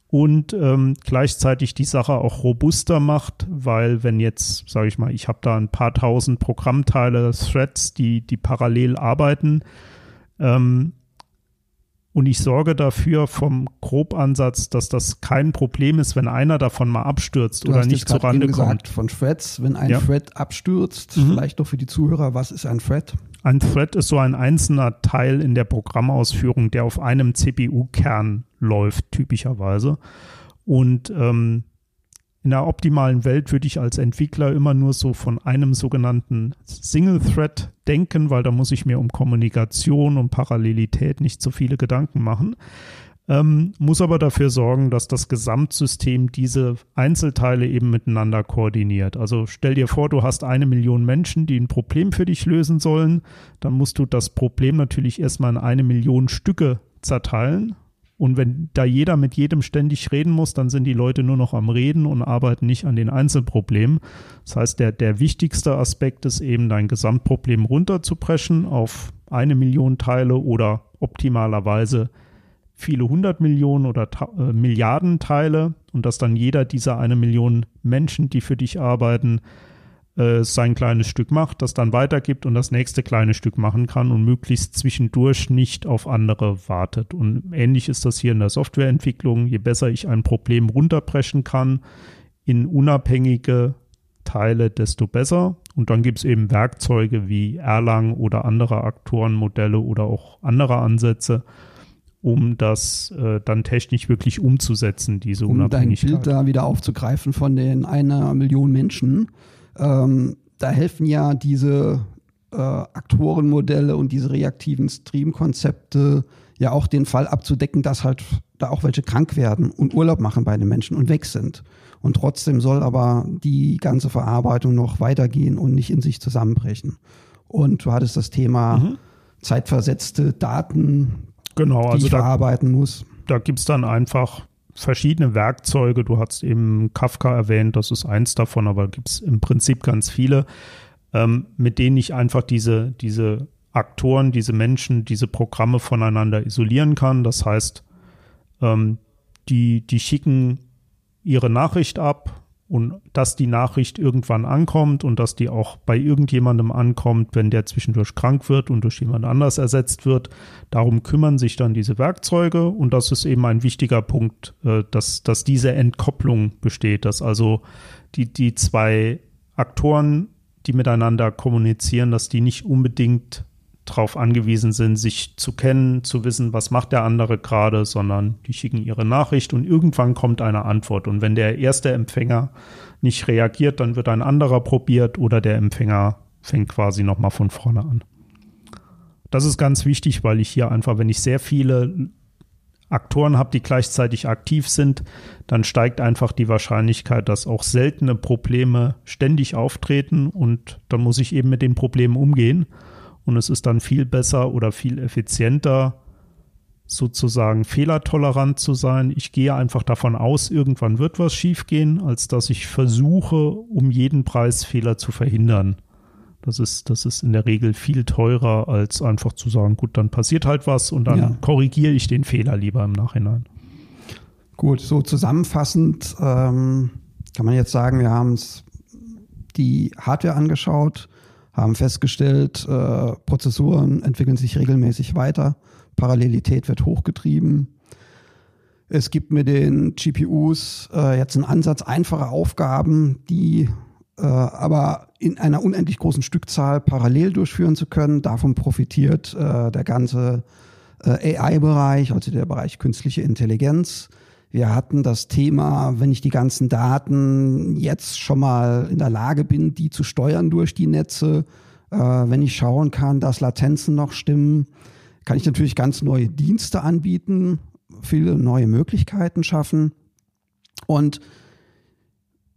und ähm, gleichzeitig die Sache auch robuster macht, weil wenn jetzt, sage ich mal, ich habe da ein paar tausend Programmteile, Threads, die, die parallel arbeiten ähm, und ich sorge dafür vom Grobansatz, dass das kein Problem ist, wenn einer davon mal abstürzt du oder nicht zurande kommt. Von Threads, wenn ein ja. Thread abstürzt, mhm. vielleicht doch für die Zuhörer, was ist ein Thread? Ein Thread ist so ein einzelner Teil in der Programmausführung, der auf einem CPU-Kern läuft, typischerweise. Und ähm, in der optimalen Welt würde ich als Entwickler immer nur so von einem sogenannten Single Thread denken, weil da muss ich mir um Kommunikation und Parallelität nicht so viele Gedanken machen. Ähm, muss aber dafür sorgen, dass das Gesamtsystem diese Einzelteile eben miteinander koordiniert. Also stell dir vor, du hast eine Million Menschen, die ein Problem für dich lösen sollen. Dann musst du das Problem natürlich erstmal in eine Million Stücke zerteilen. Und wenn da jeder mit jedem ständig reden muss, dann sind die Leute nur noch am Reden und arbeiten nicht an den Einzelproblemen. Das heißt, der, der wichtigste Aspekt ist eben, dein Gesamtproblem runterzubrechen auf eine Million Teile oder optimalerweise viele hundert Millionen oder äh, Milliarden Teile und dass dann jeder dieser eine Million Menschen, die für dich arbeiten, äh, sein kleines Stück macht, das dann weitergibt und das nächste kleine Stück machen kann und möglichst zwischendurch nicht auf andere wartet. Und ähnlich ist das hier in der Softwareentwicklung. Je besser ich ein Problem runterbrechen kann in unabhängige Teile, desto besser. Und dann gibt es eben Werkzeuge wie Erlang oder andere Aktorenmodelle oder auch andere Ansätze, um das äh, dann technisch wirklich umzusetzen, diese um Unabhängigkeit. Um dein Bild da wieder aufzugreifen von den einer Million Menschen, ähm, da helfen ja diese äh, Aktorenmodelle und diese reaktiven Stream-Konzepte ja auch den Fall abzudecken, dass halt da auch welche krank werden und Urlaub machen bei den Menschen und weg sind. Und trotzdem soll aber die ganze Verarbeitung noch weitergehen und nicht in sich zusammenbrechen. Und du hattest das Thema mhm. zeitversetzte Daten, genau, also die ich da, verarbeiten muss. Da gibt es dann einfach verschiedene Werkzeuge. Du hast eben Kafka erwähnt, das ist eins davon, aber gibt es im Prinzip ganz viele, ähm, mit denen ich einfach diese, diese Aktoren, diese Menschen, diese Programme voneinander isolieren kann. Das heißt, ähm, die, die schicken ihre Nachricht ab und dass die Nachricht irgendwann ankommt und dass die auch bei irgendjemandem ankommt, wenn der zwischendurch krank wird und durch jemand anders ersetzt wird. Darum kümmern sich dann diese Werkzeuge und das ist eben ein wichtiger Punkt, äh, dass, dass diese Entkopplung besteht, dass also die, die zwei Aktoren, die miteinander kommunizieren, dass die nicht unbedingt darauf angewiesen sind, sich zu kennen, zu wissen, was macht der andere gerade, sondern die schicken ihre Nachricht und irgendwann kommt eine Antwort. Und wenn der erste Empfänger nicht reagiert, dann wird ein anderer probiert oder der Empfänger fängt quasi nochmal von vorne an. Das ist ganz wichtig, weil ich hier einfach, wenn ich sehr viele Aktoren habe, die gleichzeitig aktiv sind, dann steigt einfach die Wahrscheinlichkeit, dass auch seltene Probleme ständig auftreten und dann muss ich eben mit den Problemen umgehen und es ist dann viel besser oder viel effizienter, sozusagen fehlertolerant zu sein. Ich gehe einfach davon aus, irgendwann wird was schiefgehen, als dass ich versuche, um jeden Preis Fehler zu verhindern. Das ist, das ist in der Regel viel teurer, als einfach zu sagen, gut, dann passiert halt was und dann ja. korrigiere ich den Fehler lieber im Nachhinein. Gut, so zusammenfassend ähm, kann man jetzt sagen, wir haben uns die Hardware angeschaut, haben festgestellt, äh, Prozessoren entwickeln sich regelmäßig weiter, Parallelität wird hochgetrieben. Es gibt mit den GPUs äh, jetzt einen Ansatz einfacher Aufgaben, die äh, aber in einer unendlich großen Stückzahl parallel durchführen zu können. Davon profitiert äh, der ganze äh, AI-Bereich, also der Bereich künstliche Intelligenz. Wir hatten das Thema, wenn ich die ganzen Daten jetzt schon mal in der Lage bin, die zu steuern durch die Netze, äh, wenn ich schauen kann, dass Latenzen noch stimmen, kann ich natürlich ganz neue Dienste anbieten, viele neue Möglichkeiten schaffen. Und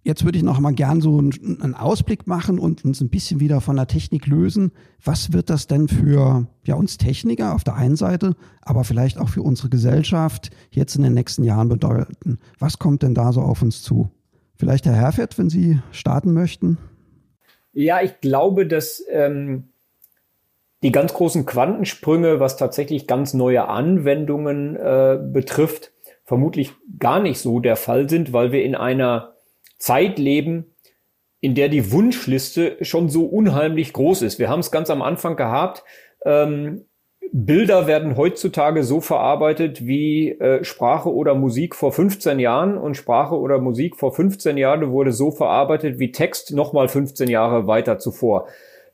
Jetzt würde ich noch mal gern so einen Ausblick machen und uns ein bisschen wieder von der Technik lösen. Was wird das denn für ja, uns Techniker auf der einen Seite, aber vielleicht auch für unsere Gesellschaft jetzt in den nächsten Jahren bedeuten? Was kommt denn da so auf uns zu? Vielleicht Herr Herfert, wenn Sie starten möchten? Ja, ich glaube, dass ähm, die ganz großen Quantensprünge, was tatsächlich ganz neue Anwendungen äh, betrifft, vermutlich gar nicht so der Fall sind, weil wir in einer Zeit leben, in der die Wunschliste schon so unheimlich groß ist. Wir haben es ganz am Anfang gehabt. Ähm, Bilder werden heutzutage so verarbeitet wie äh, Sprache oder Musik vor 15 Jahren und Sprache oder Musik vor 15 Jahren wurde so verarbeitet wie Text nochmal 15 Jahre weiter zuvor.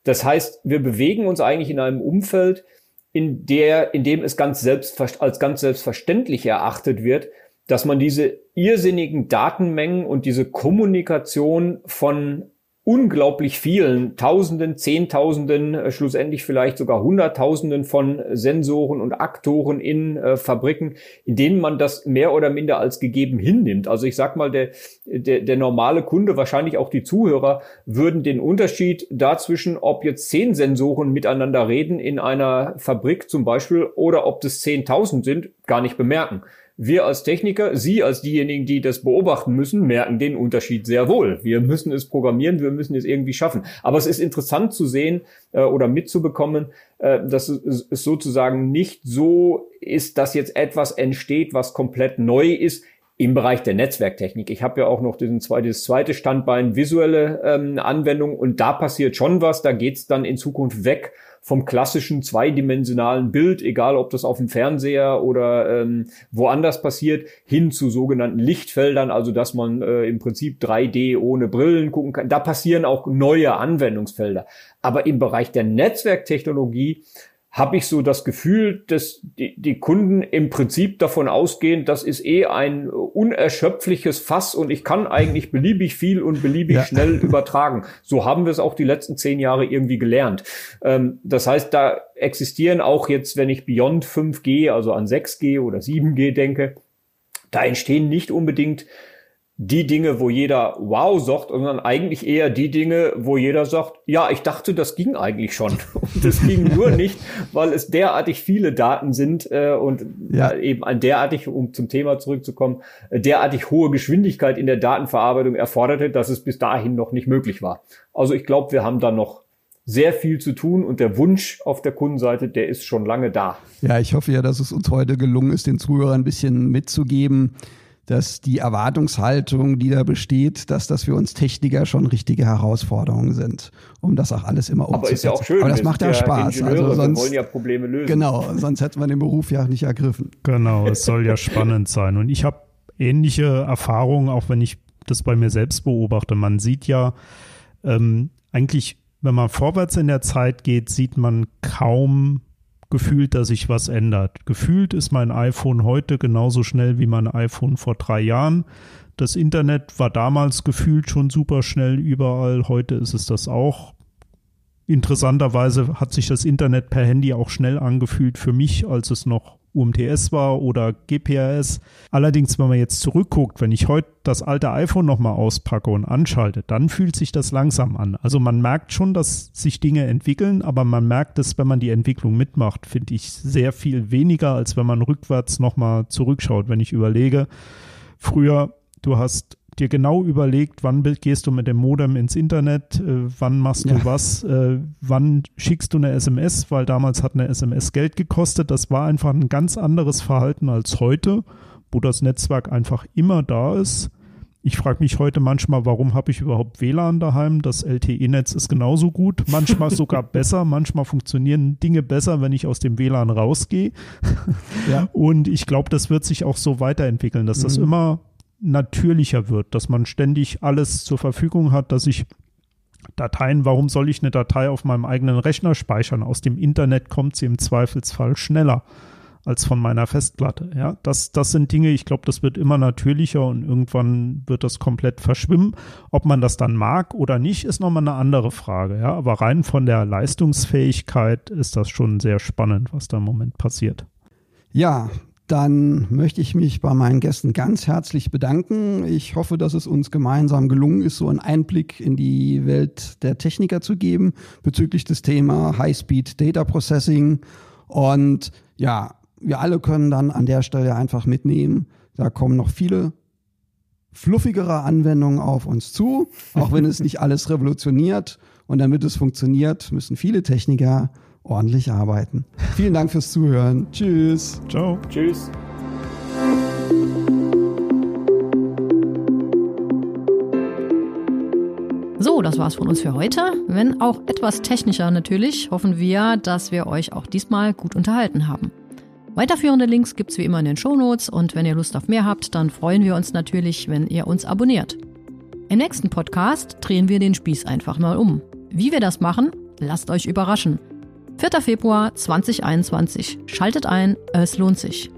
Das heißt, wir bewegen uns eigentlich in einem Umfeld, in der, in dem es ganz selbst, als ganz selbstverständlich erachtet wird, dass man diese irrsinnigen Datenmengen und diese Kommunikation von unglaublich vielen Tausenden, Zehntausenden, äh, schlussendlich vielleicht sogar Hunderttausenden von Sensoren und Aktoren in äh, Fabriken, in denen man das mehr oder minder als gegeben hinnimmt. Also ich sag mal, der, der, der normale Kunde, wahrscheinlich auch die Zuhörer, würden den Unterschied dazwischen, ob jetzt zehn Sensoren miteinander reden in einer Fabrik zum Beispiel oder ob das zehntausend sind, gar nicht bemerken Wir als Techniker, Sie als diejenigen, die das beobachten müssen, merken den Unterschied sehr wohl. Wir müssen es programmieren, wir müssen es irgendwie schaffen. Aber es ist interessant zu sehen äh, oder mitzubekommen, äh, dass es, es sozusagen nicht so ist, dass jetzt etwas entsteht, was komplett neu ist im Bereich der Netzwerktechnik. Ich habe ja auch noch diesen zwei, dieses zweite Standbein visuelle ähm, Anwendung und da passiert schon was. Da geht's dann in Zukunft weg vom klassischen zweidimensionalen Bild, egal ob das auf dem Fernseher oder ähm, woanders passiert, hin zu sogenannten Lichtfeldern, also dass man äh, im Prinzip 3D ohne Brillen gucken kann. Da passieren auch neue Anwendungsfelder. Aber im Bereich der Netzwerktechnologie habe ich so das Gefühl, dass die, die Kunden im Prinzip davon ausgehen, das ist eh ein unerschöpfliches Fass und ich kann eigentlich beliebig viel und beliebig ja. schnell <laughs> übertragen. So haben wir es auch die letzten zehn Jahre irgendwie gelernt. Ähm, das heißt, da existieren auch jetzt, wenn ich Beyond 5G, also an 6G oder 7G denke, da entstehen nicht unbedingt die Dinge, wo jeder wow sagt, sondern eigentlich eher die Dinge, wo jeder sagt, ja, ich dachte, das ging eigentlich schon. <laughs> Und das ging nur nicht, weil es derartig viele Daten sind äh, und ja. eben ein derartig, um zum Thema zurückzukommen, äh, derartig hohe Geschwindigkeit in der Datenverarbeitung erforderte, dass es bis dahin noch nicht möglich war. Also ich glaube, wir haben da noch sehr viel zu tun und der Wunsch auf der Kundenseite, der ist schon lange da. Ja, ich hoffe ja, dass es uns heute gelungen ist, den Zuhörern ein bisschen mitzugeben, dass die Erwartungshaltung, die da besteht, dass das für uns Techniker schon richtige Herausforderungen sind, um das auch alles immer umzusetzen. Aber ist ja auch schön. Aber das macht ja Spaß. Also sonst, wollen ja Probleme lösen. Genau, sonst hätte man den Beruf ja nicht ergriffen. Genau, es soll ja spannend sein. Und ich habe ähnliche Erfahrungen, auch wenn ich das bei mir selbst beobachte. Man sieht ja ähm, eigentlich, wenn man vorwärts in der Zeit geht, sieht man kaum gefühlt, dass sich was ändert. Gefühlt ist mein iPhone heute genauso schnell wie mein iPhone vor drei Jahren. Das Internet war damals gefühlt schon super schnell überall. Heute ist es das auch. Interessanterweise hat sich das Internet per Handy auch schnell angefühlt für mich, als es noch UMTS war oder GPRS. Allerdings, wenn man jetzt zurückguckt, wenn ich heute das alte iPhone nochmal auspacke und anschalte, dann fühlt sich das langsam an. Also man merkt schon, dass sich Dinge entwickeln, aber man merkt es, wenn man die Entwicklung mitmacht, finde ich sehr viel weniger, als wenn man rückwärts nochmal zurückschaut. Wenn ich überlege, früher, du hast dir genau überlegt, wann gehst du mit dem Modem ins Internet, äh, wann machst du ja. was, äh, wann schickst du eine SMS, weil damals hat eine SMS Geld gekostet. Das war einfach ein ganz anderes Verhalten als heute, wo das Netzwerk einfach immer da ist. Ich frage mich heute manchmal, warum habe ich überhaupt WLAN daheim? Das LTE-Netz ist genauso gut, manchmal sogar <laughs> besser. Manchmal funktionieren Dinge besser, wenn ich aus dem WLAN rausgehe. Ja. Und ich glaube, das wird sich auch so weiterentwickeln, dass das mhm. immer natürlicher wird, dass man ständig alles zur Verfügung hat, dass ich Dateien, warum soll ich eine Datei auf meinem eigenen Rechner speichern? Aus dem Internet kommt sie im Zweifelsfall schneller als von meiner Festplatte. Ja, das, das sind Dinge, ich glaube, das wird immer natürlicher und irgendwann wird das komplett verschwimmen. Ob man das dann mag oder nicht, ist nochmal eine andere Frage. Ja, aber rein von der Leistungsfähigkeit ist das schon sehr spannend, was da im Moment passiert. Ja, dann möchte ich mich bei meinen Gästen ganz herzlich bedanken. Ich hoffe, dass es uns gemeinsam gelungen ist, so einen Einblick in die Welt der Techniker zu geben bezüglich des Thema High-Speed Data Processing. Und ja, wir alle können dann an der Stelle einfach mitnehmen, da kommen noch viele fluffigere Anwendungen auf uns zu, auch wenn es nicht <laughs> alles revolutioniert. Und damit es funktioniert, müssen viele Techniker ordentlich arbeiten. Vielen Dank fürs Zuhören. Tschüss. Ciao. Tschüss. So, das war's von uns für heute. Wenn auch etwas technischer natürlich, hoffen wir, dass wir euch auch diesmal gut unterhalten haben. Weiterführende Links gibt's wie immer in den Shownotes und wenn ihr Lust auf mehr habt, dann freuen wir uns natürlich, wenn ihr uns abonniert. Im nächsten Podcast drehen wir den Spieß einfach mal um. Wie wir das machen, lasst euch überraschen. 4. Februar 2021. Schaltet ein, es lohnt sich.